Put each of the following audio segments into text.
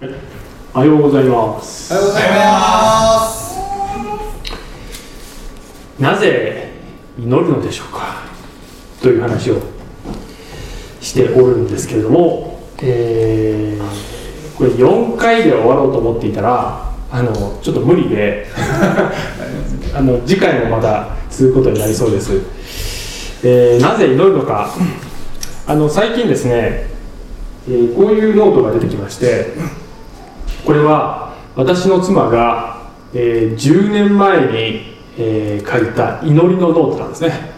おはようございます。おはようございますなぜ祈るのでしょうか？という話をしておるんですけれども、えーこれ4回で終わろうと思っていたらあのちょっと無理で あの次回もまた続くことになりそうです、えーなぜ祈るのか？あの最近ですね、えーこういうノートが出てきましてこれは私の妻が、えー10年前に、えー書いた祈りのノートなんですね。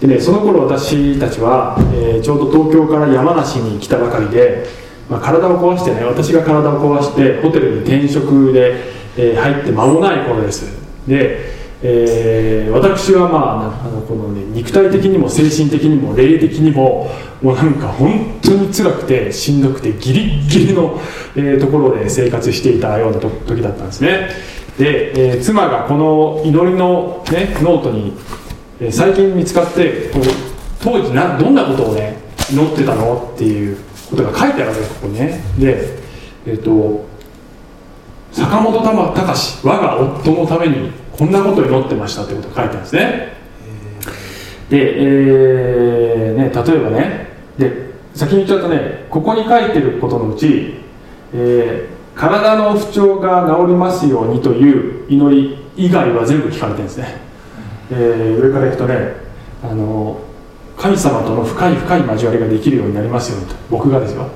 でねその頃私たちは、えーちょうど東京から山梨に来たばかりで、まあ、体を壊してね私が体を壊してホテルに転職で、え入って間もない頃です。で、えー私はまああのこの、ね、肉体的にも精神的にも霊的にももうなんか本当に辛くてしんどくてギリッギリの、えーところで生活していたような時だったんですね。で、えー妻がこの祈りの、ね、ノートに、え最近見つかってこう当時などんなことをね祈ってたのっていうことが書いてあるわけここにね。でえっ、と坂本隆我が夫のためにこんなこと祈ってましたってことが書いてあるんですね。で、えーね、例えばねで先に言っちゃうとねここに書いてることのうち、えー体の不調が治りますようにという祈り以外は全部聞かれてるんですね、えー上からいくとねあの神様との深い深い交わりができるようになりますようにと僕がですよ、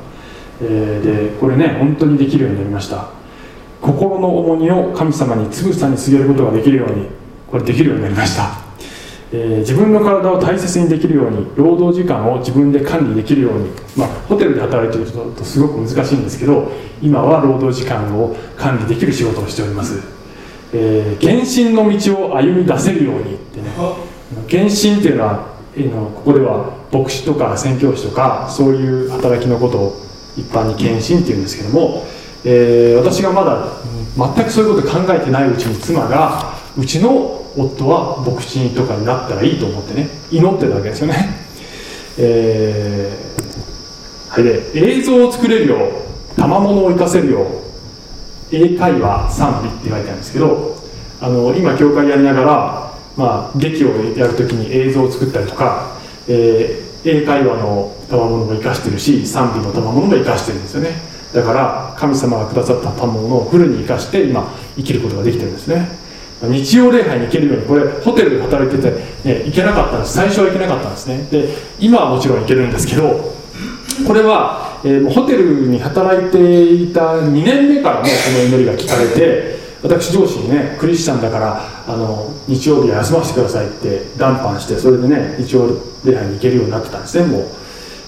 えーでこれね本当にできるようになりました。心の重荷を神様につぶさに告げることができるようにこれできるようになりました、えー自分の体を大切にできるように労働時間を自分で管理できるように、まあ、ホテルで働いている人だとすごく難しいんですけど今は労働時間を管理できる仕事をしております、えー献身の道を歩み出せるようにってね。献身っていうのはえーのここでは牧師とか宣教師とかそういう働きのことを一般に献身っていうんですけども、えー私がまだ全くそういうこと考えてないうちに妻がうちの夫は牧師とかになったらいいと思ってね祈ってるわけですよね、えーはいで映像を作れるよう賜物を生かせるよう英会話賛美って書いてあるんですけどあの今教会やりながら、まあ、劇をやるときに映像を作ったりとか、えー英会話の賜物も生かしてるし賛美の賜物も生かしてるんですよね。だから神様がくださった賜物をフルに生かして今生きることができてるんですね。日曜礼拝に行けるようにこれホテルで働いてて、ね、行けなかったんです。最初は行けなかったんですね。で今はもちろん行けるんですけどこれは、えーホテルに働いていた2年目からもうこの祈りが聞かれて私上司にねクリスチャンだからあの日曜日は休ませてくださいって談判してそれでね日曜礼拝に行けるようになってたんですねもう、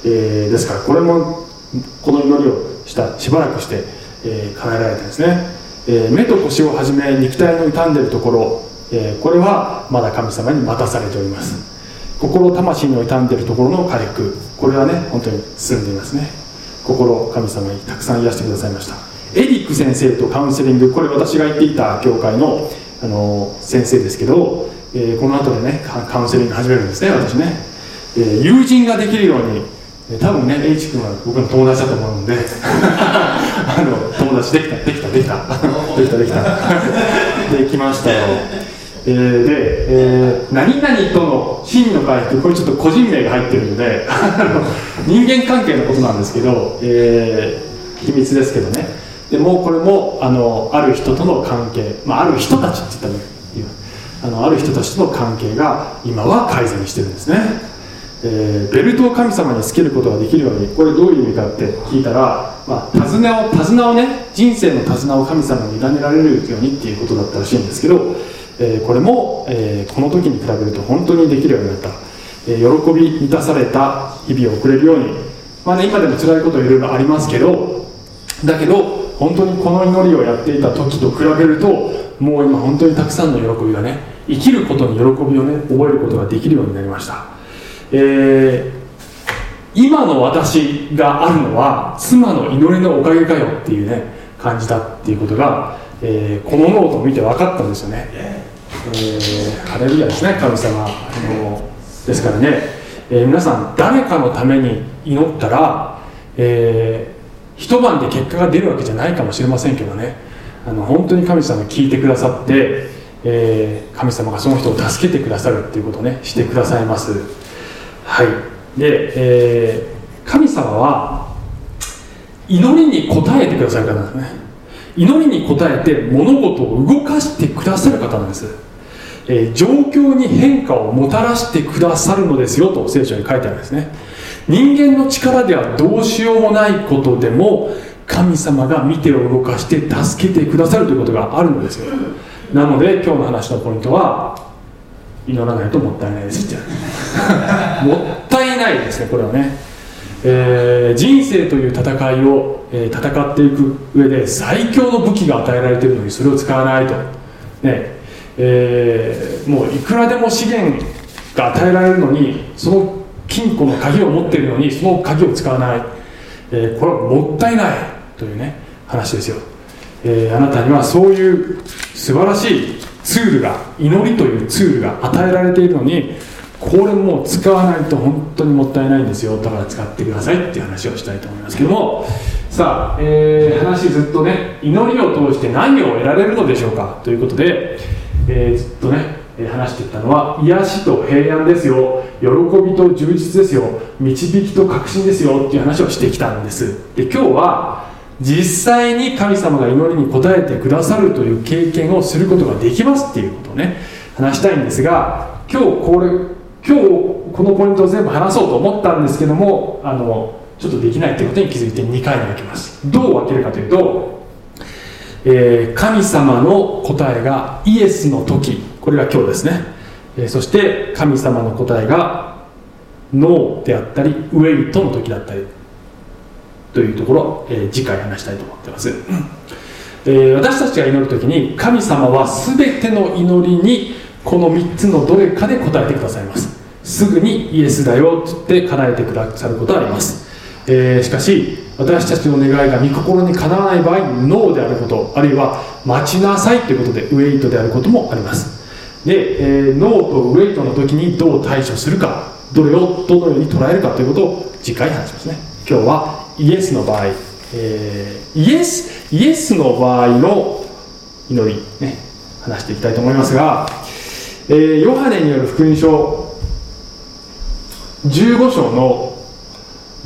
えーですからこれもこの祈りをした。しばらくして、えー叶えられたんですね、えー目と腰をはじめ肉体の傷んでるところ、えーこれはまだ神様に待たされております。心魂の傷んでるところの回復これはね本当に進んでいますね。心神様にたくさん癒してくださいました。エリック先生とカウンセリング。これ私が行っていた教会のあの先生ですけど、えーこの後でねカウンセリング始めるんですね私ね、えー友人ができるように多分ね H 君は僕の友達だと思うんで。あの友達できたできたできた。できたできた。できましたよ。えーで、えー何々との真の回復これちょっと個人名が入ってるので人間関係のことなんですけど、えー秘密ですけどね。でもうこれもあのある人との関係、まあ、ある人たちって言ったらいいあのある人たちとの関係が今は改善してるんですね、えーベルトを神様につけることができるようにこれどういう意味かって聞いたら、まあ、手綱を手綱をね人生の手綱を神様に委ねられるようにっていうことだったらしいんですけど、えーこれも、えーこの時に比べると本当にできるようになった、えー喜び満たされた日々を送れるように、まあね、今でも辛いこといろいろありますけどだけど本当にこの祈りをやっていた時と比べるともう今本当にたくさんの喜びがね生きることに喜びをね覚えることができるようになりました、えー今の私があるのは妻の祈りのおかげかよっていうね感じだっていうことが、えーこのノートを見て分かったんですよね、えーハレルヤですね神様あのですからね、えー皆さん誰かのために祈ったら、えー一晩で結果が出るわけじゃないかもしれませんけどね。あの本当に神様聞いてくださって、えー、神様がその人を助けてくださるっていうことをねしてくださいます。はい。で、えー、神様は祈りに応えてくださる方なんですね。祈りに応えて物事を動かしてくださる方なんです、えー、状況に変化をもたらしてくださるのですよと聖書に書いてあるんですね。人間の力ではどうしようもないことでも神様が見てを動かして助けてくださるということがあるのですよ。なので今日の話のポイントは祈らないともったいないですって。もったいないですねこれはね、えー、人生という戦いを、えー、戦っていく上で最強の武器が与えられているのにそれを使わないと。ね。えー、もういくらでも資源が与えられるのにその金庫の鍵を持っているのにその鍵を使わない、えこれはもったいないというね話ですよ、えあなたにはそういう素晴らしいツールが祈りというツールが与えられているのにこれもう使わないと本当にもったいないんですよ。だから使ってくださいっていう話をしたいと思いますけども。さあ、えー、話ずっとね祈りを通して何を得られるのでしょうか？ということで、えー、ずっとね話していったのは癒しと平安ですよ。喜びと充実ですよ。導きと確信ですよっていう話をしてきたんです。で今日は実際に神様が祈りに応えてくださるという経験をすることができますっていうことをね話したいんですが今日これ今日このポイントを全部話そうと思ったんですけどもあのちょっとできないということに気づいて2回に分けます。どう分けるかというと、えー、神様の答えがイエスの時。これが今日ですね、えー、そして神様の答えがノーであったりウェイトの時だったり。というところ、えー、次回話したいと思ってます、えー、私たちが祈る時に神様は全ての祈りにこの3つのどれかで答えてくださいます。すぐにイエスだよと言って叶えてくださることはあります、えー、しかし私たちの願いが御心にかなわない場合ノーであることあるいは待ちなさいということでウェイトであることもあります。で、えー、ノーとウェイトの時にどう対処するかどれをどのように捉えるかということを次回話しますね。今日はイエスの場合、えー、イエスイエスの場合の祈りね話していきたいと思いますが、えー、ヨハネによる福音書15章の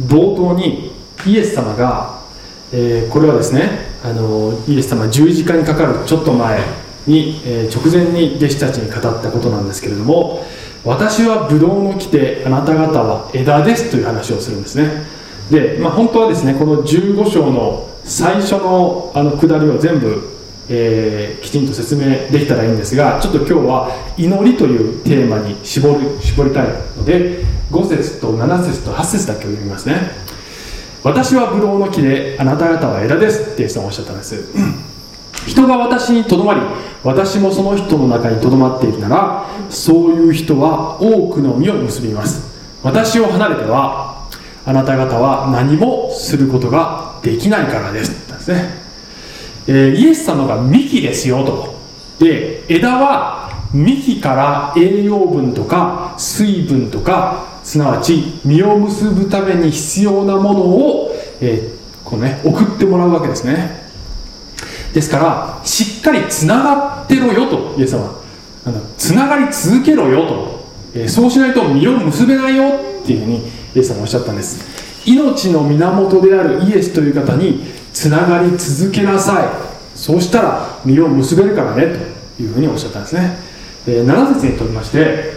冒頭にイエス様が、えー、これはですねあのイエス様十字架にかかるちょっと前に、えー、直前に弟子たちに語ったことなんですけれども私はブドウの木であなた方は枝ですという話をするんですね。で、まあ、本当はですねこの15章の最初のあの下りを全部、えー、きちんと説明できたらいいんですがちょっと今日は祈りというテーマに絞る絞りたいので5節と7節と8節だけを読みますね。私はブドウの木であなた方は枝ですってイエスさんおっしゃったんです。人が私にとどまり私もその人の中にとどまっているならそういう人は多くの実を結びます。私を離れてはあなた方は何もすることができないからですですね、えー、イエス様が幹ですよと。で枝は幹から栄養分とか水分とかすなわち実を結ぶために必要なものを、えー、こうね、送ってもらうわけですね。ですからしっかりつながってろよとイエス様。あのつながり続けろよと、えー、そうしないと実を結べないよっていうふうにイエス様おっしゃったんです。命の源であるイエスという方につながり続けなさい。そうしたら実を結べるからねというふうにおっしゃったんですね、えー、7節にとりまして、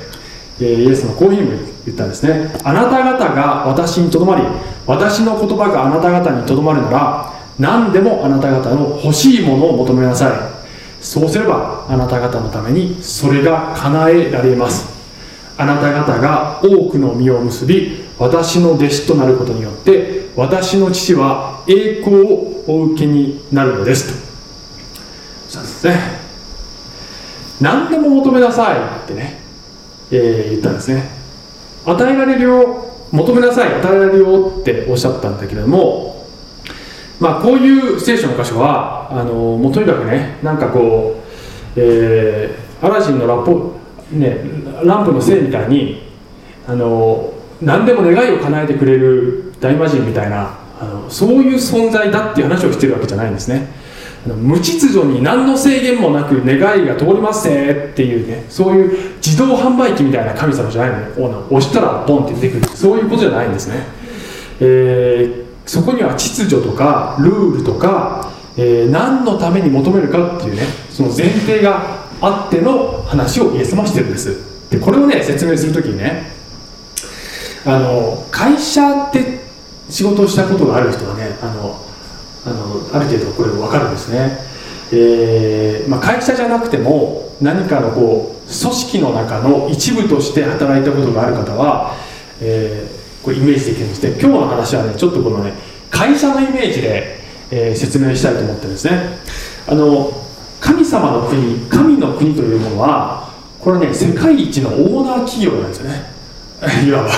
えー、イエス様こういうふうに言ったんですね。あなた方が私にとどまり私の言葉があなた方にとどまるなら何でもあなた方の欲しいものを求めなさい。そうすればあなた方のためにそれが叶えられます。あなた方が多くの実を結び私の弟子となることによって私の父は栄光をお受けになるのですと。そうですね。何でも求めなさいってね、えー、言ったんですね。与えられるよ求めなさい与えられるよっておっしゃったんだけれどもまあこういう聖書の箇所はあのもうとにかくねなんかこう、えー、アラジンのラッポね、ランプのせいみたいにあの何でも願いを叶えてくれる大魔神みたいなあのそういう存在だっていう話をしてるわけじゃないんですね。無秩序に何の制限もなく願いが通りますせっていうねそういう自動販売機みたいな神様じゃないのね。押したらボンって出てくる。そういうことじゃないんですね、えー、そこには秩序とかルールとか、えー、何のために求めるかっていうねその前提があっての話をイエス様してるんです。でこれをね説明する時にねあの会社って仕事をしたことがある人はねあのあのある程度これ分かるんですね、えーまあ、会社じゃなくても何かのこう組織の中の一部として働いたことがある方は、えー、これイメージできるんですね。今日の話はねちょっとこのね会社のイメージで、えー、説明したいと思ってるんですね。あの神様の国神の国というものはこれね世界一のオーナー企業なんですよね。いわば。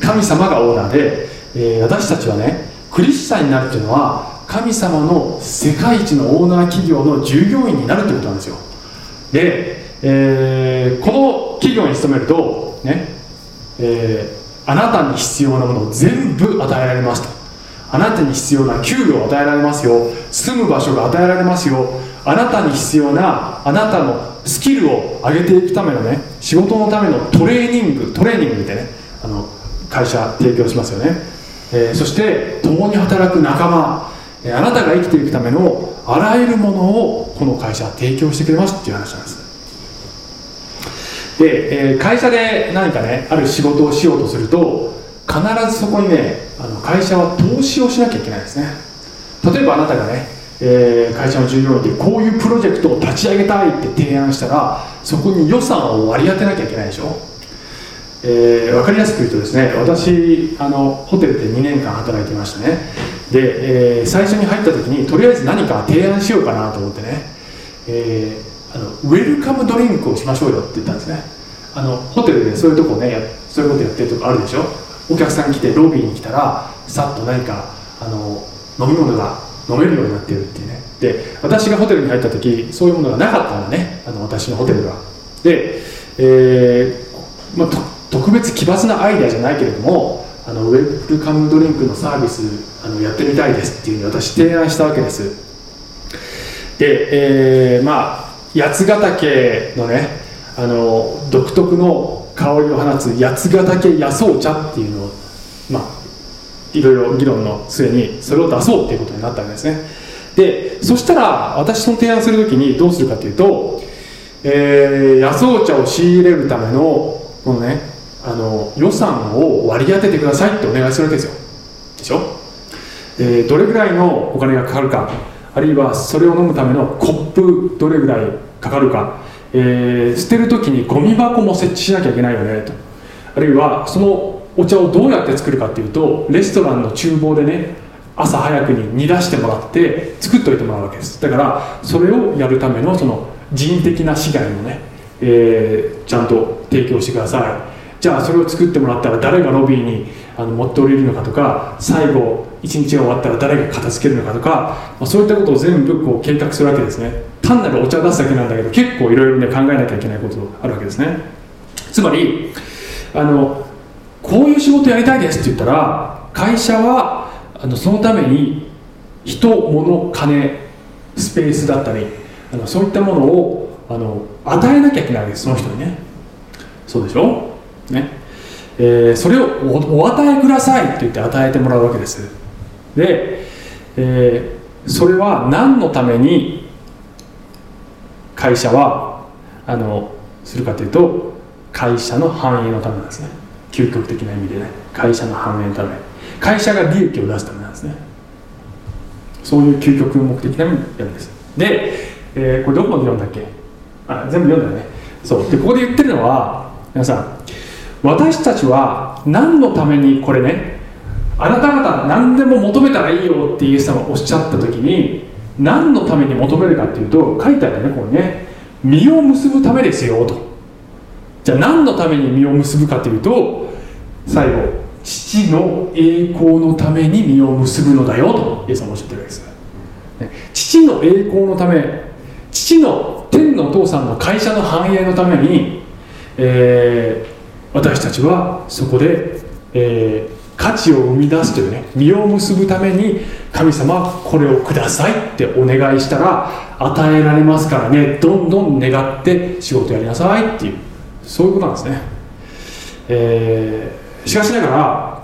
神様がオーナーで、えー、私たちはねクリスチャンになるというのは神様の世界一のオーナー企業の従業員になるということなんですよ。で、えー、この企業に勤めるとね、えー、あなたに必要なものを全部与えられますと。あなたに必要な給料を与えられますよ。住む場所が与えられますよ。あなたに必要なあなたのスキルを上げていくためのね仕事のためのトレーニングトレーニングってねあの会社提供しますよね、えー、そして共に働く仲間、えー、あなたが生きていくためのあらゆるものをこの会社は提供してくれますっていう話なんです。で、えー、会社で何かねある仕事をしようとすると必ずそこにねあの会社は投資をしなきゃいけないですね。例えばあなたがね、えー、会社の従業員でこういうプロジェクトを立ち上げたいって提案したらそこに予算を割り当てなきゃいけないでしょ。えー、分かりやすく言うとですね私あのホテルで2年間働いてましたね。で、えー、最初に入った時にとりあえず何か提案しようかなと思ってね、えー、あのウェルカムドリンクをしましょうよって言ったんですね。あのホテルでそういうとこねそういうことやってるとこあるでしょ。お客さん来てロビーに来たらさっと何かあの飲み物が飲めるようになってるっていうね。で私がホテルに入った時そういうものがなかったんだね。あの私のホテルが。で、えーまあ、特別奇抜なアイデアじゃないけれどもあのウェルカムドリンクのサービスあのやってみたいですっていうふうに私提案したわけです。で、えー、まあ八ヶ岳のねあの独特の香りを放つ八ヶ岳野草茶っていうのをまあいろいろ議論の末にそれを出そうっていうことになったわけですね。でそしたら私の提案する時にどうするかというと、えー、野草茶を仕入れるためのこのねあの予算を割り当ててくださいってお願いするわけですよ。でしょ、えー、どれぐらいのお金がかかるか。あるいはそれを飲むためのコップどれぐらいかかるか。えー、捨てる時にゴミ箱も設置しなきゃいけないよねと。あるいはそのお茶をどうやって作るかっていうとレストランの厨房でね朝早くに煮出してもらって作っといてもらうわけです。だからそれをやるためのその人的な資源をね、えー、ちゃんと提供してください。じゃあそれを作ってもらったら誰がロビーにあの持っておりるのかとか最後一日が終わったら誰が片付けるのかとか、まあ、そういったことを全部こう計画するわけですね。単なるお茶出すだけなんだけど結構いろいろね考えなきゃいけないことがあるわけですね。つまりあのこういう仕事やりたいですって言ったら会社はあのそのために人物金スペースだったりあのそういったものをあの与えなきゃいけないわけですその人にね。そうでしょ？ね、えー、それをお与えくださいって言って与えてもらうわけです。で、えー、それは何のために会社はあのするかというと会社の繁栄のためなんですね。究極的な意味でね。会社の繁栄のため。会社が利益を出すためなんですね。そういう究極目的な意味やるんです。で、えー、これどこまで読んだっけ？あ全部読んだよね。そう。でここで言ってるのは皆さん私たちは何のためにこれねあなた方何でも求めたらいいよってイエス様がおっしゃった時に何のために求めるかっていうと書いてあるねこれね。実を結ぶためですよと。じゃあ何のために実を結ぶかというと最後父の栄光のために実を結ぶのだよとイエス様おっしゃってるわけです。父の栄光のため父の天のお父さんの会社の繁栄のために、え、私たちはそこで、えー、価値を生み出すというね実を結ぶために神様これをくださいってお願いしたら与えられますからねどんどん願って仕事やりなさいっていうそういうことなんですね、えー、しかしながら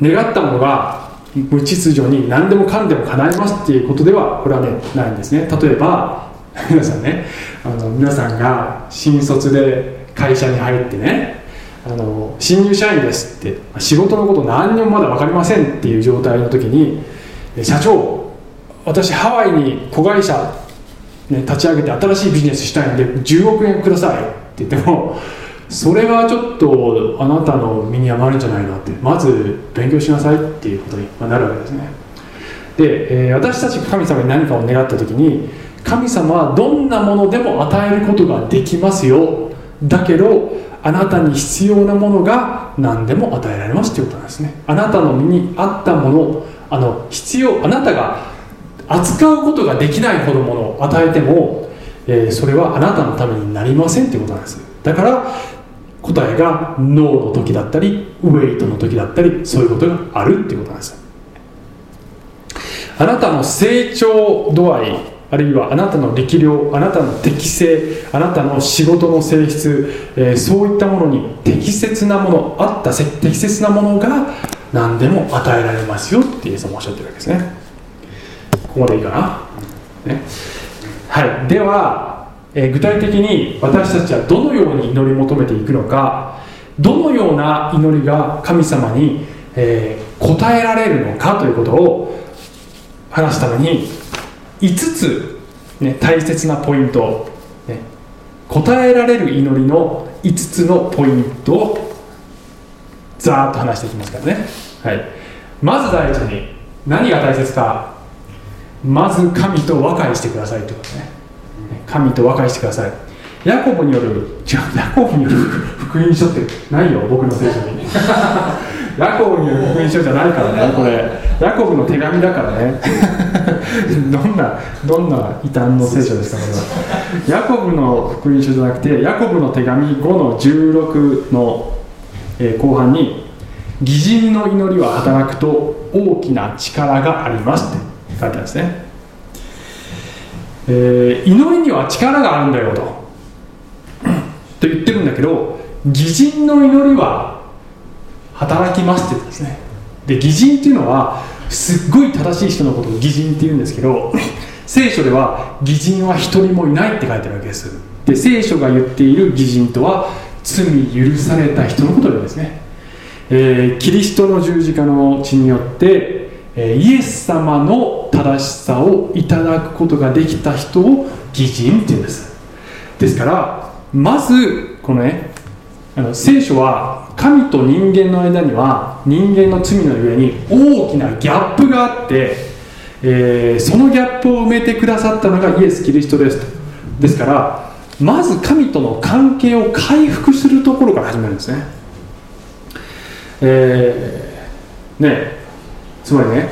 願ったものが無秩序に何でもかんでも叶えますっていうことではこれはねないんですね。例えば 皆さんねあの皆さんが新卒で会社に入ってねあの新入社員ですって仕事のこと何にもまだ分かりませんっていう状態の時に社長私ハワイに子会社、ね、立ち上げて新しいビジネスしたいんで10億円くださいって言ってもそれはちょっとあなたの身に余るんじゃないのってまず勉強しなさいっていうことになるわけですね。で、えー、私たちが神様に何かを願った時に神様はどんなものでも与えることができますよだけどあなたに必要なものが何でも与えられますということなんですね。あなたの身に合ったものあの必要あなたが扱うことができないほどものを与えても、えー、それはあなたのためになりませんということなんです。だから答えがノーの時だったりウェイトの時だったりそういうことがあるっていうことなんです。あなたの成長度合いあるいはあなたの力量あなたの適性あなたの仕事の性質、えー、そういったものに適切なものあった適切なものが何でも与えられますよってイエス様おっしゃってるわけですね。ここまでいいかな、ね、はい。では、えー、具体的に私たちはどのように祈り求めていくのかどのような祈りが神様に、えー、応えられるのかということを話すために5つ、ね、大切なポイント、ね、答えられる祈りの5つのポイントをざーっと話していきますからね、はい、まず第一に何が大切かまず神と和解してくださいということね。神と和解してください。ヤコブによる違うヤコブによる福音書ってないよ僕の聖書に。ヤコブによる福音書じゃないからね。これ。ヤコブの手紙だからね どんなどんな異端の聖書ですかこれは。ヤコブの福音書じゃなくてヤコブの手紙5の16の、えー、後半に「義人の祈りは働くと大きな力があります」って書いてあるんですね、えー、祈りには力があるんだよと。と言ってるんだけど義人の祈りは働きますって言うんですね。で義人っていうのはすっごい正しい人のことを義人って言うんですけど聖書では義人は一人もいないって書いてるわけです。で聖書が言っている義人とは罪許された人のことですね、えー、キリストの十字架の血によって、えー、イエス様の正しさをいただくことができた人を義人って言うんです。ですからまずこのねあの聖書は神と人間の間には人間の罪のゆえに大きなギャップがあって、えー、そのギャップを埋めてくださったのがイエス・キリストですと。ですからまず神との関係を回復するところから始めるんですね。えー、ねつまりね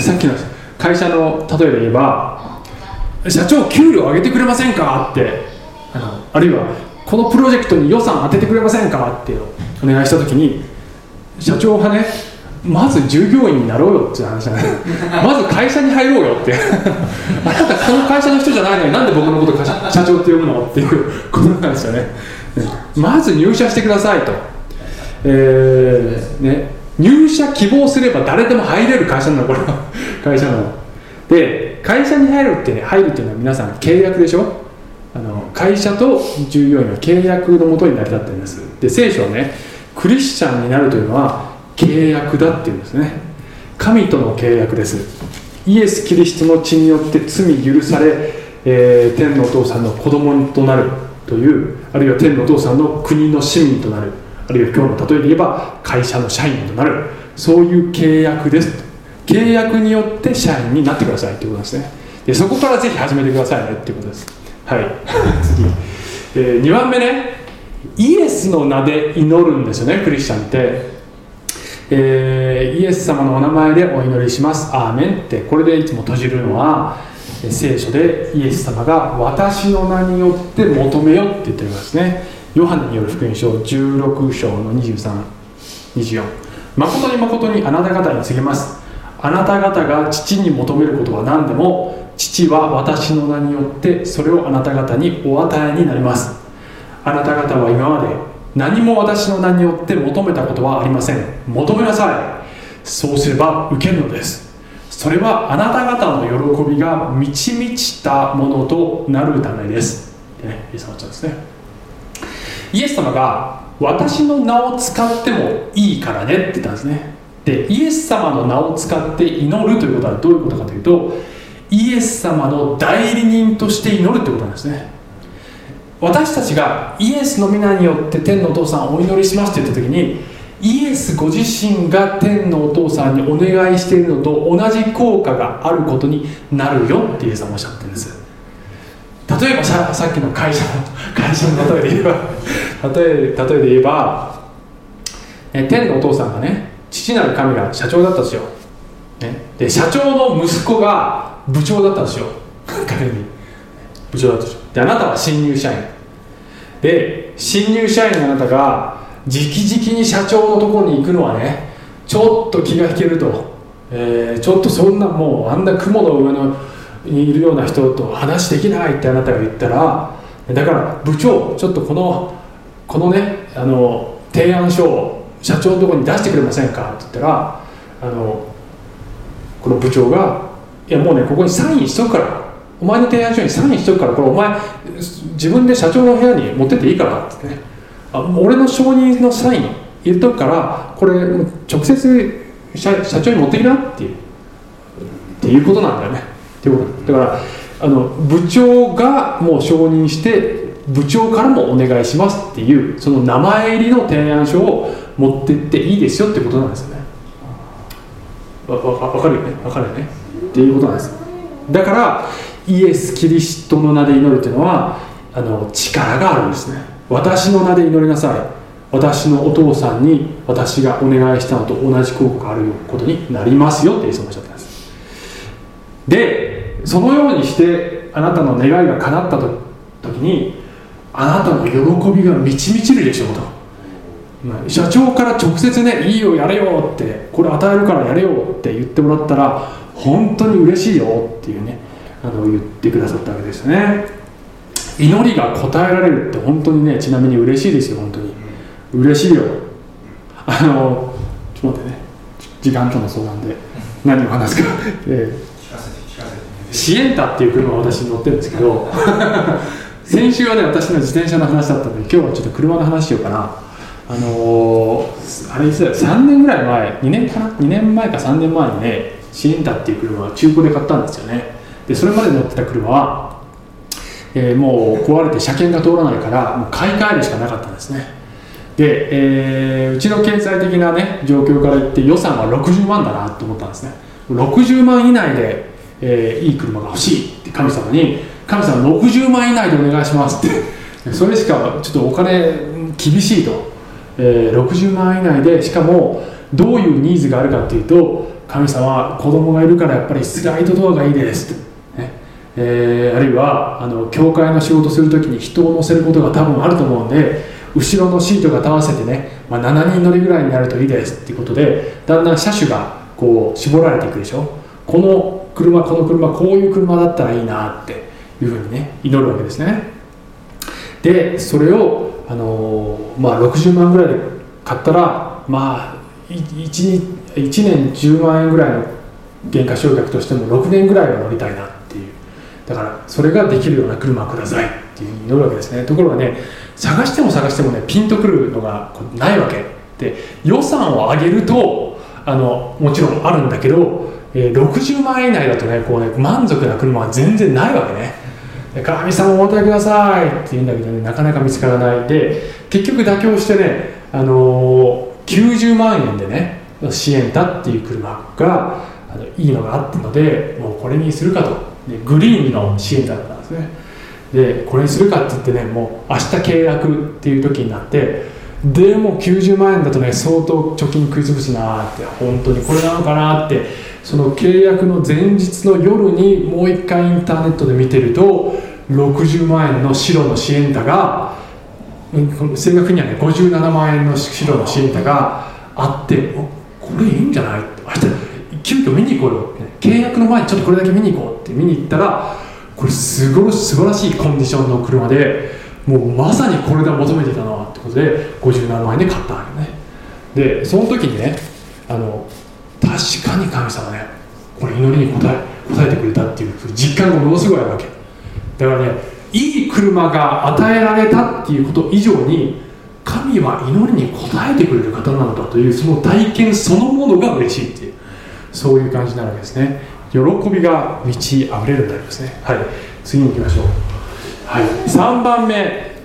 さっきの会社の例えで言えば社長給料上げてくれませんかって。あのあるいはこのプロジェクトに予算当ててくれませんかってお願いした時に社長がねまず従業員になろうよっていう話じゃない まず会社に入ろうよって。あなたこの会社の人じゃないのになんで僕のこと社長って呼ぶのっていうことなんですよね。まず入社してくださいと、えーね、入社希望すれば誰でも入れる会社なのこれは。会社なの。で会社に入るってね入るっていうのは皆さん契約でしょ？会社と従業員の契約のもとに成り立ってるんです。で聖書はねクリスチャンになるというのは契約だっていうんですね。神との契約です。イエス・キリストの血によって罪許され、えー、天のお父さんの子供となるというあるいは天のお父さんの国の市民となる。あるいは今日の例えで言えば会社の社員となる。そういう契約です。契約によって社員になってくださいということですね。でそこからぜひ始めてくださいねっていうことです。はい。次、えー、2番目ね。イエスの名で祈るんですよねクリスチャンって、えー、イエス様のお名前でお祈りします。アーメンって。これでいつも閉じるのは聖書でイエス様が私の名によって求めよって言ってるんですね。ヨハネによる福音書16章の2324誠に誠にあなた方に告げます。あなた方が父に求めることは何でも父は私の名によってそれをあなた方にお与えになります。あなた方は今まで何も私の名によって求めたことはありません。求めなさい。そうすれば受けるのです。それはあなた方の喜びが満ち満ちたものとなるためです。でねイエス様ですね。イエス様が私の名を使ってもいいからねって言ったんですね。でイエス様の名を使って祈るということはどういうことかというとイエス様の代理人として祈るってことなんですね。私たちがイエスの皆によって天のお父さんお祈りしますって言った時にイエスご自身が天のお父さんにお願いしているのと同じ効果があることになるよってイエス様おっしゃってるんです。例えばささっきの会社の会社の例えで言えば例え例えで言えば、え天のお父さんがね父なる神が社長だったんですよ、ね、で社長の息子が部長だったんですよ。仮に。部長だったんですよ。であなたは新入社員。で新入社員のあなたが直々に社長のところに行くのはねちょっと気が引けると、えー、ちょっとそんなもうあんな雲の上のにいるような人と話できないってあなたが言ったらだから部長ちょっとこのこのねあの提案書を社長のところに出してくれませんかって言ったらあのこの部長が「いやもうねここにサインしとくから。お前の提案書にサインしとくから。これお前自分で社長の部屋に持ってっていいから」ってね。あ俺の承認のサイン言っとくからこれ直接社社長に持ってきなっていう。っていうことなんだよね。っていうこと。だからあの部長がもう承認して部長からもお願いしますっていうその名前入りの提案書を持ってっていいですよってことなんですよね。わわわかるよね。わかるよね。っていうことなんです。だからイエス・キリストの名で祈るっていうのはあの力があるんですね。私の名で祈りなさい。私のお父さんに私がお願いしたのと同じ効果があることになりますよってイエスおっしゃったんです。でそのようにしてあなたの願いが叶った時にあなたの喜びが満ち満ちるでしょうと。社長から直接ねいいよやれよってこれ与えるからやれよって言ってもらったら本当に嬉しいよっていうねあの言ってくださったわけですね。祈りが応えられるって本当にねちなみに嬉しいですよ本当に。嬉しいよ。あのちょっと待ってね。時間との相談で何を話すか、えー、シエンタっていう車を私乗ってるんですけど 先週はね私の自転車の話だったので今日はちょっと車の話しようかな。あのー、あれ3年ぐらい前2年かな？2年前か3年前にねシエンタっていう車を中古で買ったんですよね。でそれまで乗ってた車は、えー、もう壊れて車検が通らないからもう買い替えるしかなかったんですね。で、えー、うちの経済的なね状況から言って予算は60万だなと思ったんですね。60万以内で、えー、いい車が欲しいって神様に神様60万以内でお願いしますって。それしかちょっとお金厳しいと、えー、60万円以内でしかもどういうニーズがあるかっていうと神様は子供がいるからやっぱりスライドドアがいいですって、ね。えー、あるいはあの教会の仕事する時に人を乗せることが多分あると思うんで後ろのシートが合わせてね、まあ、7人乗りぐらいになるといいですっていうことでだんだん車種がこう絞られていくでしょ。この車この車こういう車だったらいいなっていうふうにね祈るわけですね。でそれを、あのまあ、60万ぐらいで買ったらまあ 1, 1年10万円ぐらいの原価償却としても6年ぐらいは乗りたいなっていう。だからそれができるような車をくださいっていうふうに祈るわけですね。ところがね探しても探してもねピンとくるのがないわけ。で予算を上げるとあのもちろんあるんだけど、えー、60万円以内だとねこうね満足な車は全然ないわけね。神様お答えくださいって言うんだけどねなかなか見つからない。で結局妥協してね、あのー、90万円でねシエンタっていう車があのいいのがあったのでもうこれにするかと。でグリーンの支援だったんですね。でこれにするかって言ってねもう明日契約っていう時になってでも90万円だとね相当貯金食い潰すなって本当にこれなのかなってその契約の前日の夜にもう一回インターネットで見てると60万円の白の支援タが正確にはね57万円の白の支援タがあってこれいいんじゃないって急遽見に行こうよ契約の前にちょっとこれだけ見に行こうって見に行ったらこれすごい素晴らしいコンディションの車でもうまさにこれが求めてたなってことで57万円で買ったわけね。でその時にねあの確かに神様ねこれ祈りに応え応えてくれたっていう実感がものすごいあるわけ。だからねいい車が与えられたっていうこと以上に神は祈りに応えてくれる方なのだというその体験そのものが嬉しいっていうそういう感じになるわけですね。喜びが満ち溢れるんでありますね。はい。次に行きましょう。はい。3番目。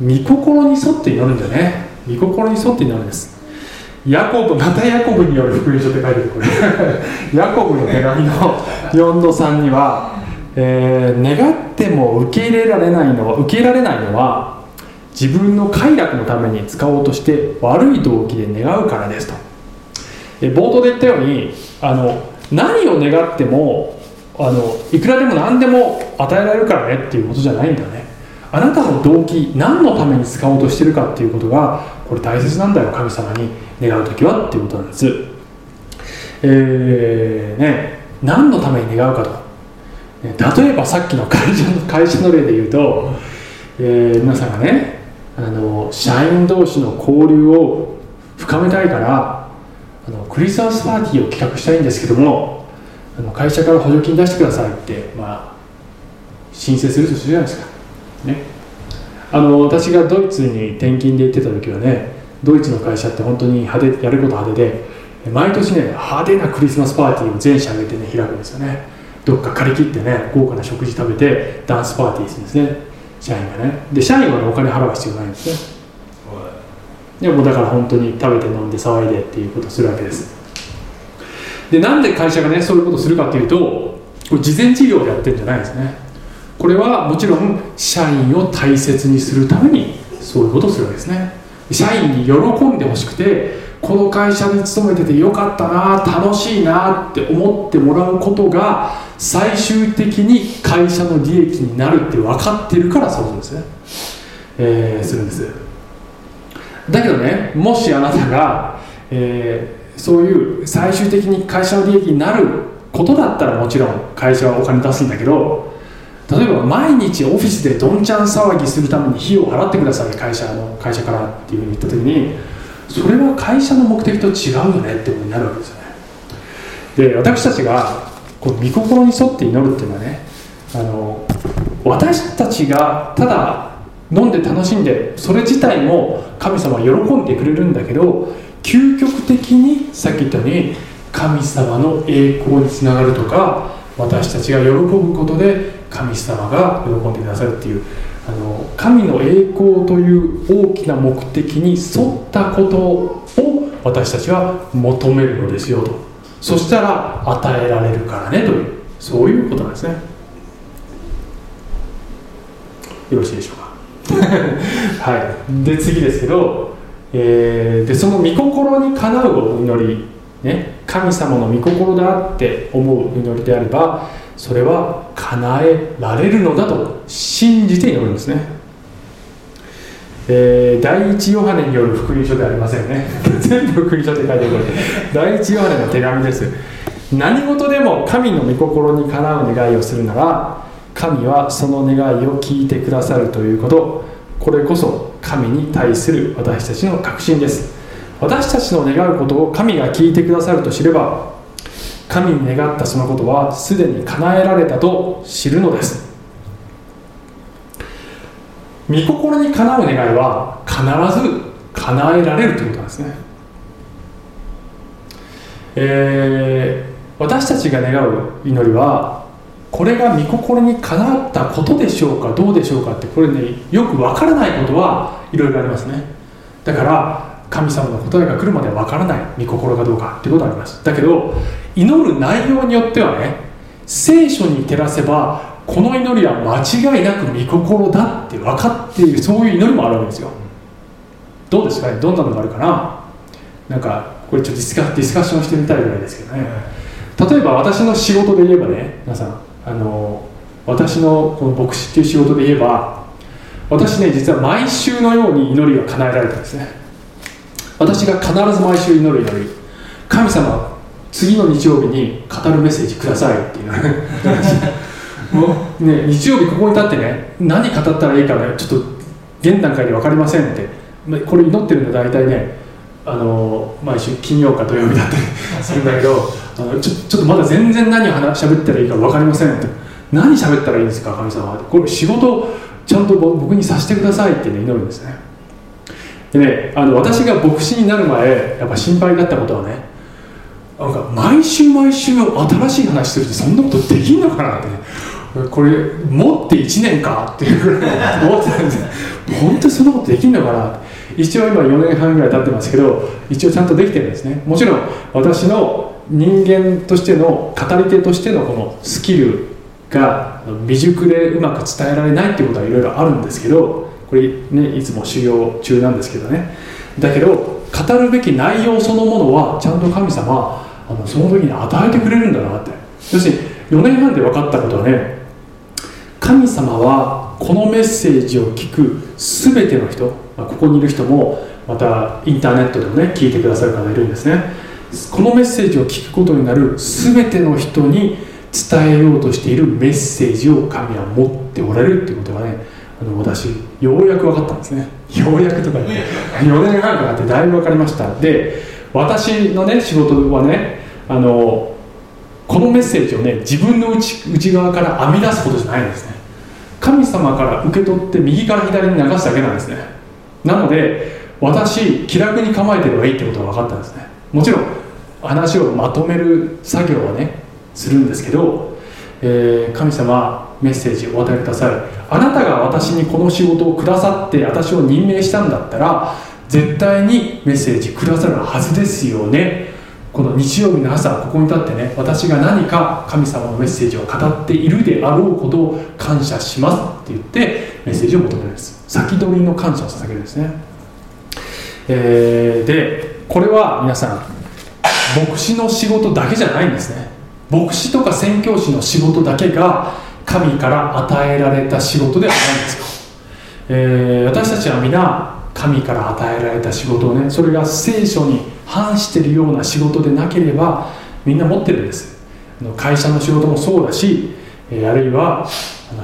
御心に沿って祈るんだね。御心に沿って祈るんです。ヤコブまたヤコブによる福音書って書いてるこれ。ヤコブの手紙の4度3には、えー、願っても受け入れられないのは受け入れられないのは自分の快楽のために使おうとして悪い動機で願うからですと。冒頭で言ったようにあの何を願ってもあのいくらでも何でも与えられるからねっていうことじゃないんだよね。あなたの動機何のために使おうとしてるかっていうことがこれ大切なんだよ神様に願う時はっていうことなんです。えー、ね何のために願うかと。例えばさっきの会社の会社の例で言うと、えー、皆さんがねあの社員同士の交流を深めたいからあのクリスマスパーティーを企画したいんですけどもあの会社から補助金出してくださいって、まあ、申請するとするじゃないですか、ね、あの私がドイツに転勤で行ってた時はねドイツの会社って本当に派手やること派手で毎年ね派手なクリスマスパーティーを全社挙げてね開くんですよね。どっか借り切ってね豪華な食事食べてダンスパーティーするんですね。社員がね。で社員は、ね、お金払う必要ないんですね。でもだから本当に食べて飲んで騒いでっていうことをするわけですでなんで会社がねそういうことをするかっていうとこれ事前事業でやってるんじゃないですね。これはもちろん社員を大切にするためにそういうことをするわけですね。社員に喜んでほしくてこの会社に勤めててよかったな楽しいなって思ってもらうことが最終的に会社の利益になるって分かってるからそうするんですね、えー、するんです。だけどねもしあなたが、えー、そういう最終的に会社の利益になることだったらもちろん会社はお金出すんだけど例えば毎日オフィスでどんちゃん騒ぎするために費用を払ってください会社の会社からっていうふうに言った時にそれは会社の目的と違うよねってことになるわけですよね。で私たちがこの御心に沿って祈るっていうのはねあの私たちがただ飲んで楽しんでそれ自体も神様は喜んでくれるんだけど究極的にさっき言ったように神様の栄光につながるとか私たちが喜ぶことで神様が喜んでくださるっていうあの神の栄光という大きな目的に沿ったことを私たちは求めるのですよと。そしたら与えられるからねというそういうことなんですね。よろしいでしょうか。はい。で次ですけど、えー、でその御心にかなうお祈りね神様の御心だって思う祈りであればそれは叶えられるのだと信じて祈るんですね、えー、第一ヨハネによる福音書ではありませんね。全部福音書って書いてある第一ヨハネの手紙です。何事でも神の御心にかなう願いをするなら神はその願いを聞いてくださるということ。これこそ神に対する私たちの確信です。私たちの願うことを神が聞いてくださると知れば神に願ったそのことはすでに叶えられたと知るのです。御心にかなう願いは必ず叶えられるということなんですね、えー、私たちが願う祈りはこれが御心にかなったことでしょうかどうでしょうかってこれねよくわからないことはいろいろありますね。だから神様の答えが来るまでわからない御心かどうかってことがあります。だけど祈る内容によってはね聖書に照らせばこの祈りは間違いなく御心だって分かっているそういう祈りもあるわけですよ。どうですかね？どんなのがあるかな？なんかこれちょっとディスカディスカッションしてみたいぐらいですけどね。例えば私の仕事で言えばね皆さんあの私のこの牧師っていう仕事で言えば私ね実は毎週のように祈りが叶えられたんですね。私が必ず毎週祈る祈り。神様次の日曜日に語るメッセージくださいっていうもうね日曜日ここに立ってね何語ったらいいかねちょっと現段階で分かりませんって。これ祈ってるの大体ねあの毎週金曜か土曜日だったりするんだけどちょちょっとまだ全然何を話喋ったらいいか分かりませんって。何喋ったらいいんですか神様これ仕事ちゃんと僕にさせてくださいって、ね、祈るんですね。でねあの私が牧師になる前やっぱ心配だったことはねなんか毎週毎週新しい話するってそんなことできんのかなってね。これ持って1年かっていうぐらい思ってたんです本当にそんなことできんのかな一応今4年半ぐらい経ってますけど一応ちゃんとできてるんですね。もちろん私の人間としての語り手としてのこのスキルが未熟でうまく伝えられないっていうことはいろいろあるんですけどこれねいつも修行中なんですけどね。だけど語るべき内容そのものはちゃんと神様あのその時に与えてくれるんだなって。要するに4年半で分かったことはね神様はこのメッセージを聞く全ての人、まあ、ここにいる人もまたインターネットでもね聞いてくださる方がいるんですね。このメッセージを聞くことになる全ての人に伝えようとしているメッセージを神は持っておられるっていうことがねあの私ようやく分かったんですね。ようやくとか言って。4年半かかってだいぶ分かりましたで私のね仕事はねあのこのメッセージをね自分の内内側から編み出すことじゃないんですね神様から受け取って右から左に流すだけなんですねなので私気楽に構えてればいいってことが分かったんですねもちろん話をまとめる作業はねするんですけど、えー、神様メッセージをお与えください。あなたが私にこの仕事をくださって私を任命したんだったら絶対にメッセージくださるはずですよね。この日曜日の朝ここに立ってね私が何か神様のメッセージを語っているであろうことを感謝しますって言ってメッセージを求めるんです。先取りの感謝を捧げるんですね、えー、でこれは皆さん牧師の仕事だけじゃないんですね。牧師とか宣教師の仕事だけが神から与えられた仕事ではないんですよ、えー、私たちは皆神から与えられた仕事をねそれが聖書に反してるような仕事でなければみんな持ってるんです。会社の仕事もそうだしあるいは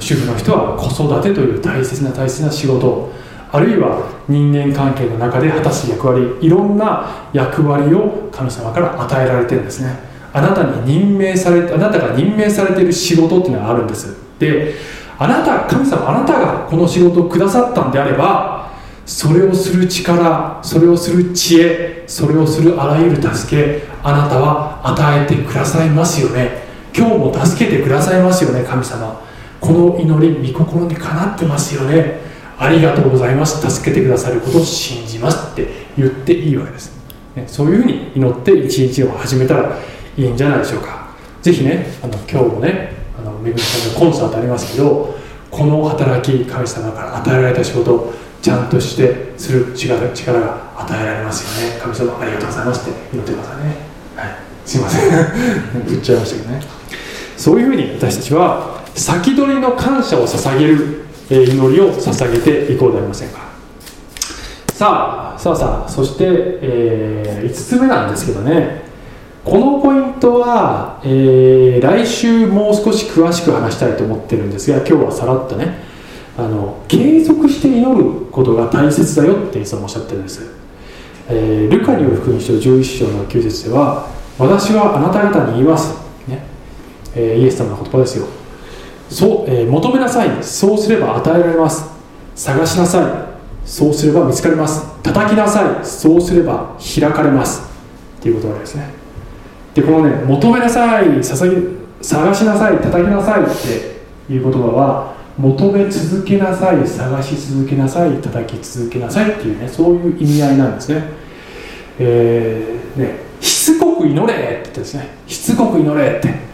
主婦の人は子育てという大切な大切な仕事。あるいは人間関係の中で果たす役割いろんな役割を神様から与えられてるんですね。あなたに任命されあなたが任命されている仕事っていうのがあるんです。であなた神様あなたがこの仕事をくださったんであればそれをする力それをする知恵それをするあらゆる助けあなたは与えてくださいますよね。今日も助けてくださいますよね神様。この祈り御心にかなってますよね。ありがとうございます。助けてくださることを信じますって言っていいわけです、ね、そういうふうに祈って一日を始めたらいいんじゃないでしょうか。ぜひねあの今日もねあのめぐみさんのコンサートありますけどこの働き神様から与えられた仕事をちゃんとしてする力力が与えられますよね。神様ありがとうございますって祈ってくださいね。はい。すいません。振っちゃいましたけどね。そういうふうに私たちは先取りの感謝を捧げる祈りを捧げていこうではありませんか。さあさあさあそして、えー、5つ目なんですけどね。このポイントは、えー、来週もう少し詳しく話したいと思ってるんですが今日はさらっとねあの継続して祈ることが大切だよっていつもおっしゃってるんです、えー、ルカによる福音書11章の9節では私はあなた方に言います、ね。えー、イエス様の言葉ですよ。そう、えー、求めなさい。そうすれば与えられます。探しなさい。そうすれば見つかります。叩きなさい。そうすれば開かれます。っていうことですね。でこのね求めなさい。捧げ探しなさい。叩きなさい。っていう言葉は求め続けなさい。探し続けなさい。叩き続けなさい。っていうねそういう意味合いなんですね,、えーね、しつこく祈れって言ってですね。しつこく祈れって。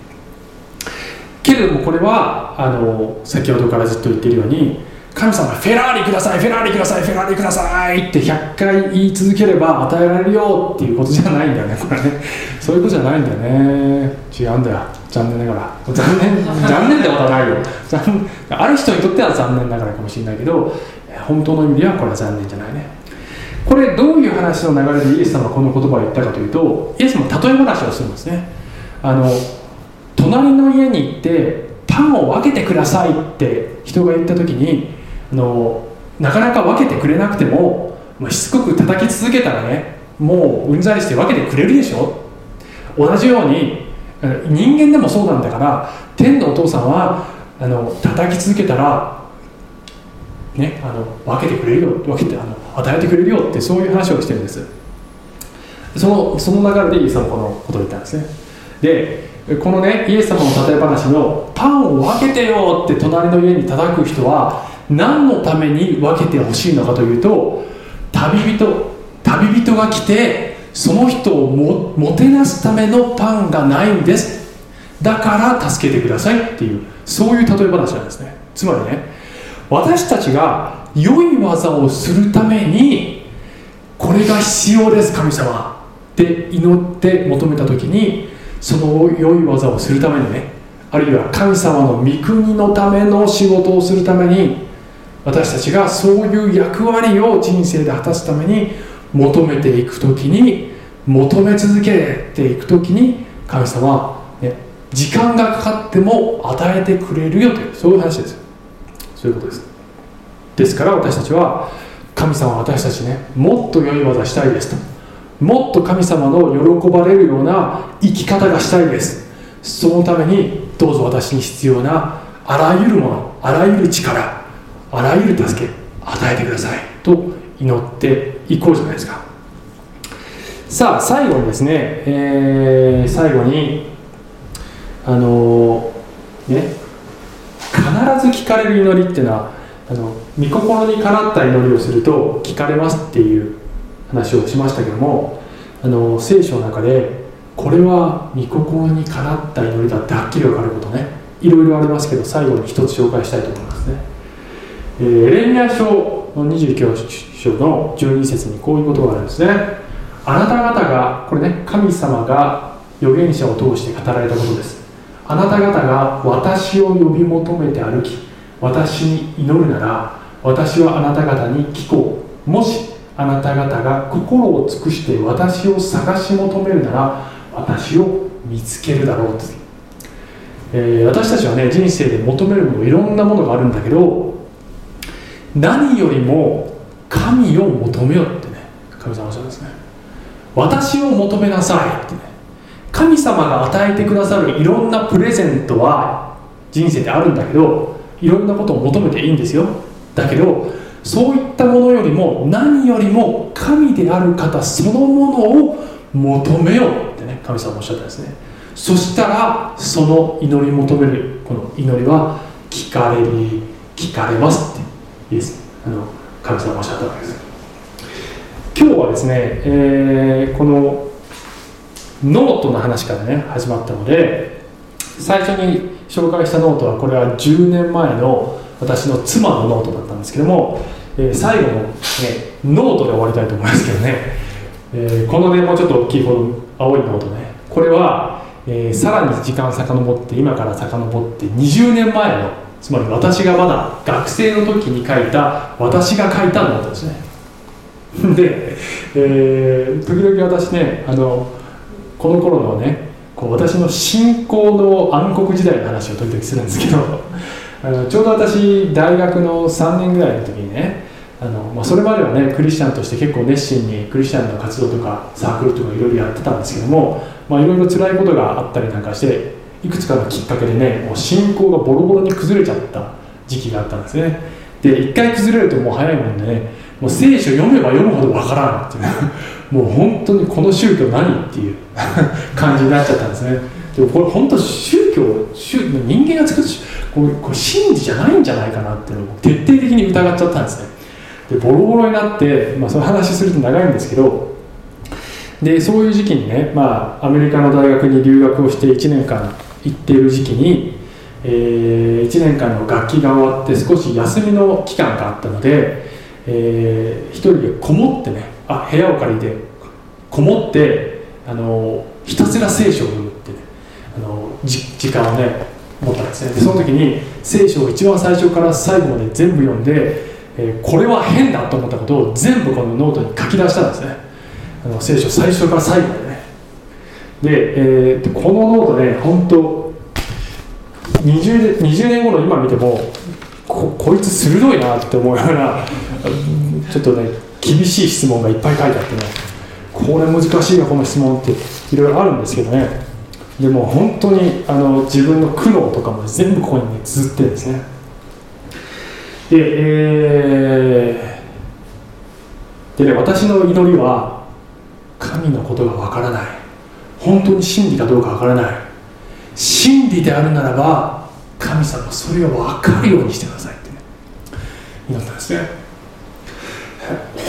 けれどもこれはあの先ほどからずっと言ってるように神様フェラーリくださいフェラーリくださいフェラーリくださいって100回言い続ければ与えられるよっていうことじゃないんだよねこれね。そういうことじゃないんだよね。違うんだよ。残念ながら。残念。残念ってことはないよ。ある人にとっては残念ながらかもしれないけど本当の意味ではこれは残念じゃないね。これどういう話の流れでイエス様はこの言葉を言ったかというとイエス様例え話をするんですね。あの隣の家に行ってパンを分けてくださいって人が言った時にあのなかなか分けてくれなくても、まあ、しつこく叩き続けたらねもううんざりして分けてくれるでしょ？同じように人間でもそうなんだから天のお父さんはあの叩き続けたらね、あの分けてくれるよ分けてあの与えてくれるよってそういう話をしてるんです。そのその流れでイエス様このことを言ったんですね。でこのねイエス様の例え話のパンを分けてよって隣の家に叩く人は何のために分けてほしいのかというと旅人旅人が来てその人をももてなすためのパンがないんです。だから助けてくださいっていうそういう例え話なんですね。つまりね私たちが良い技をするためにこれが必要です神様って祈って求めた時にその良い技をするためにねあるいは神様の御国のための仕事をするために私たちがそういう役割を人生で果たすために求めていく時に求め続けていく時に神様は、ね、時間がかかっても与えてくれるよというそういう話ですそういうことです。ですから私たちは神様は私たちねもっと良い技したいですと。もっと神様の喜ばれるような生き方がしたいです。そのためにどうぞ私に必要なあらゆるものあらゆる力あらゆる助け与えてください。と祈っていこうじゃないですか。さあ最後にですね、えー、最後にあのー、ね必ず聞かれる祈りっていうのはあの御心にかなった祈りをすると聞かれますっていう話をしましたけどもあの聖書の中でこれは御心にかなった祈りだってはっきり分かることね。いろいろありますけど最後に一つ紹介したいと思いますね、えー、エレミア書の29章の12節にこういうことがあるんですね。あなた方がこれね神様が預言者を通して語られたことです。あなた方が私を呼び求めて歩き私に祈るなら私はあなた方に聞こう。もしあなた方が心を尽くして私を探し求めるなら私を見つけるだろうと、えー、私たちはね人生で求めるものいろんなものがあるんだけど何よりも神を求めよってね神様おっしゃるんですね。私を求めなさいってね。神様が与えてくださるいろんなプレゼントは人生であるんだけどいろんなことを求めていいんですよ。だけどそういったものよりも何よりも神である方そのものを求めようってね神様おっしゃったんですね。そしたらその祈り求めるこの祈りは聞かれる聞かれますっていいですあの神様おっしゃったわけです。今日はですね、えー、このノートの話からね始まったので最初に紹介したノートはこれは10年前の私の妻のノートだったんですけども、えー、最後の、ね、ノートで終わりたいと思いますけどね、えー、このねもうちょっと大きいこの青いノートね。これは、えー、さらに時間遡って今から遡って20年前のつまり私がまだ学生の時に書いた私が書いたノートですね。で、えー、時々私ねあのこの頃のねこう私の信仰の暗黒時代の話を時々するんですけどあのちょうど私大学の3年ぐらいの時にねあの、まあ、それまではねクリスチャンとして結構熱心にクリスチャンの活動とかサークルとかいろいろやってたんですけどもいろいろ辛いことがあったりなんかしていくつかのきっかけでねもう信仰がボロボロに崩れちゃった時期があったんですね。で一回崩れるともう早いもんでねもう聖書読めば読むほどわからんっていう もう本当にこの宗教何っていう 感じになっちゃったんですね。でもこれ本当宗教宗人間が作るこれこれ真理じゃないんじゃないかなっていうのを徹底的に疑っちゃったんですね。でボロボロになって、まあ、その話すると長いんですけどでそういう時期にね、まあ、アメリカの大学に留学をして1年間行っている時期に、えー、1年間の学期が終わって少し休みの期間があったので、えー、一人でこもってねあ部屋を借りてこもってあのひたすら聖書を読むってねあの時間をね持ったんですねでその時に聖書を一番最初から最後まで全部読んでえーこれは変だと思ったことを全部このノートに書き出したんですね。あの聖書最初から最後までね。で,、えーこのノートね本当 20, 20年後の今見てもここいつ鋭いなって思うような ちょっとね厳しい質問がいっぱい書いてあってねこれ難しいよこの質問っていろいろあるんですけどね。でも本当にあの自分の苦悩とかも全部ここにね綴ってるんですね。で,、えーでね私の祈りは神のことがわからない。本当に真理かどうかわからない。真理であるならば神様それを分かるようにしてくださいって。ね祈ったんですね。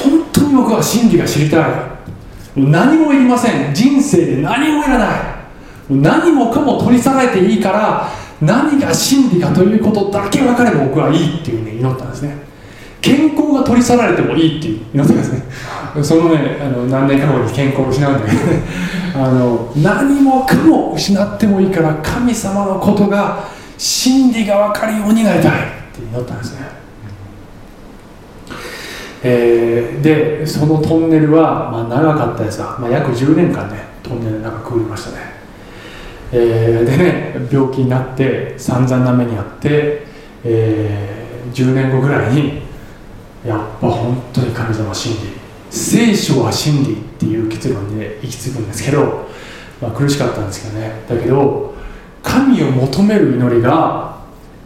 本当に僕は真理が知りたい。何もいりません。人生で何もいらない。何もかも取り去られていいから何が真理かということだけ分かれば僕はいいっていうね祈ったんですね。健康が取り去られてもいいっていう祈ったんですね。そのねあの何年か後に健康を失うんだけどね。あの何もかも失ってもいいから神様のことが真理が分かるようになりたいって祈ったんですね。えーでそのトンネルは、まあ、長かったですが、まあ、約10年間ねトンネルの中くぐりましたね、えーでね病気になって散々な目にあって、えー10年後ぐらいにやっぱ本当に神様は真理聖書は真理っていう結論に、ね、行き着くんですけど、まあ、苦しかったんですけどね。だけど神を求める祈りが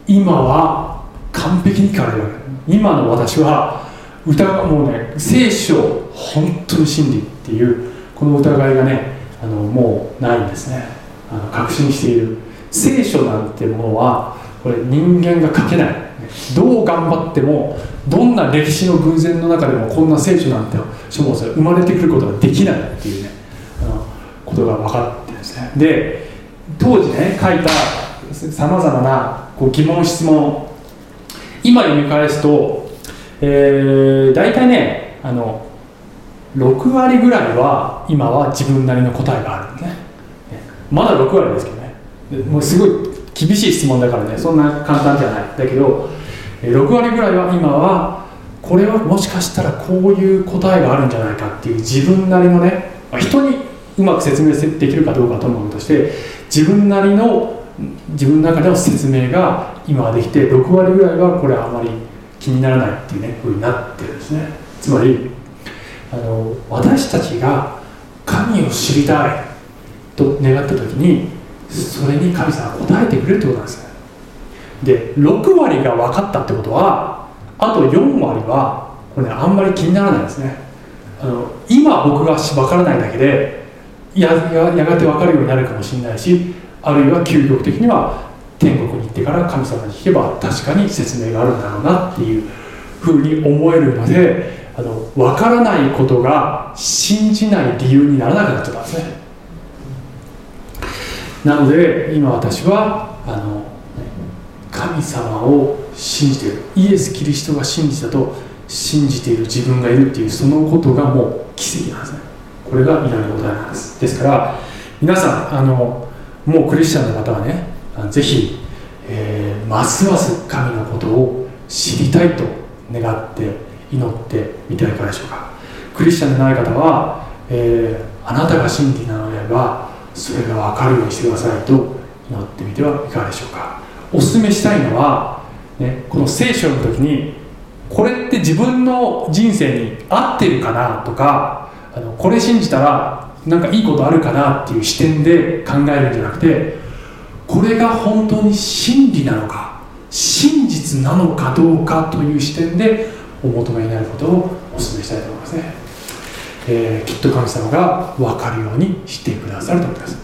今は完璧に変わる。今の私は疑うもうね聖書本当に真理っていうこの疑いがねあのもうないんですね。あの確信している。聖書なんてものはこれ人間が書けない。どう頑張ってもどんな歴史の偶然の中でもこんな聖書なんて書物が生まれてくることができないっていうねあのことが分かってですね。で当時ね書いたさまざまなこう疑問質問今読み返すと、えー、大体ねあの6割ぐらいは今は自分なりの答えがある。まだ6割ですけどね。でもうすごい厳しい質問だからね。そんな簡単じゃない。だけどえー6割ぐらいは今はこれはもしかしたらこういう答えがあるんじゃないかっていう自分なりのねまあ人にうまく説明できるかどうかはともかくとして自分なりの自分の中での説明が今はできて6割ぐらいはこれはあまり気にならないっていうねふうになってるんですね。つまりあの私たちが神を知りたいと願った時にそれに神様が答えてくれるってことなんですね。で6割が分かったってことはあと4割はこれ、ね、あんまり気にならないですね。あの今僕が分からないだけでやややがて分かるようになるかもしれないしあるいは究極的には天国に行ってから神様に聞けば確かに説明があるんだろうなっていうふうに思えるのであの分からないことが信じない理由にならなくなっちゃったんですね。なので今私はあの神様を信じている。イエス・キリストが信じたと信じている自分がいるっていうそのことがもう奇跡なんですね。これが祈りの答えなんです。ですから皆さんあのもうクリスチャンの方はねぜひ、えーますます神のことを知りたいと願って祈ってみてはいかがでしょうか。クリスチャンでない方は、えーあなたが真理なのであればそれが分かるようにしてくださいと祈ってみてはいかがでしょうか。お勧めしたいのは、ね、この聖書の時にこれって自分の人生に合ってるかなとかあのこれ信じたらなんかいいことあるかなっていう視点で考えるんじゃなくてこれが本当に真理なのか真実なのかどうかという視点でお求めになることをお勧めしたいと思いますね、えーきっと神様が分かるようにしてくださると思います。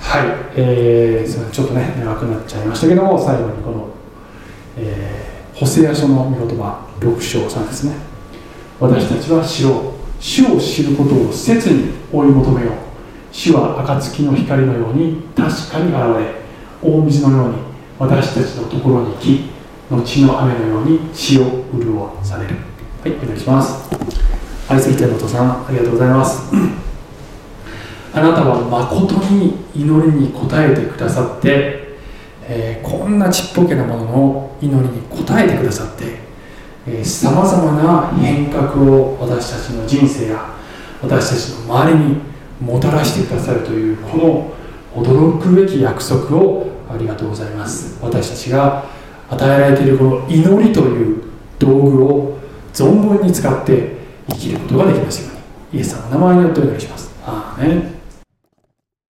はい、えー、ちょっとね長くなっちゃいましたけども最後にこの、えーホセア書の御言葉6章3ですね。私たちは主を主を知ることを切に追い求めよう。主は暁の光のように確かに現れ大水のように私たちのところに来後の雨のように地を潤される。はいお願いします。愛する天のお父さんありがとうございます。あなたは誠に祈りに応えてくださって、えーこんなちっぽけなものの祈りに応えてくださってさまざまな変革を私たちの人生や私たちの周りにもたらしてくださるというこの驚くべき約束をありがとうございます。私たちが与えられているこの祈りという道具を存分に使って生きることができますようにイエス様の名前によってお願いします。アー。メン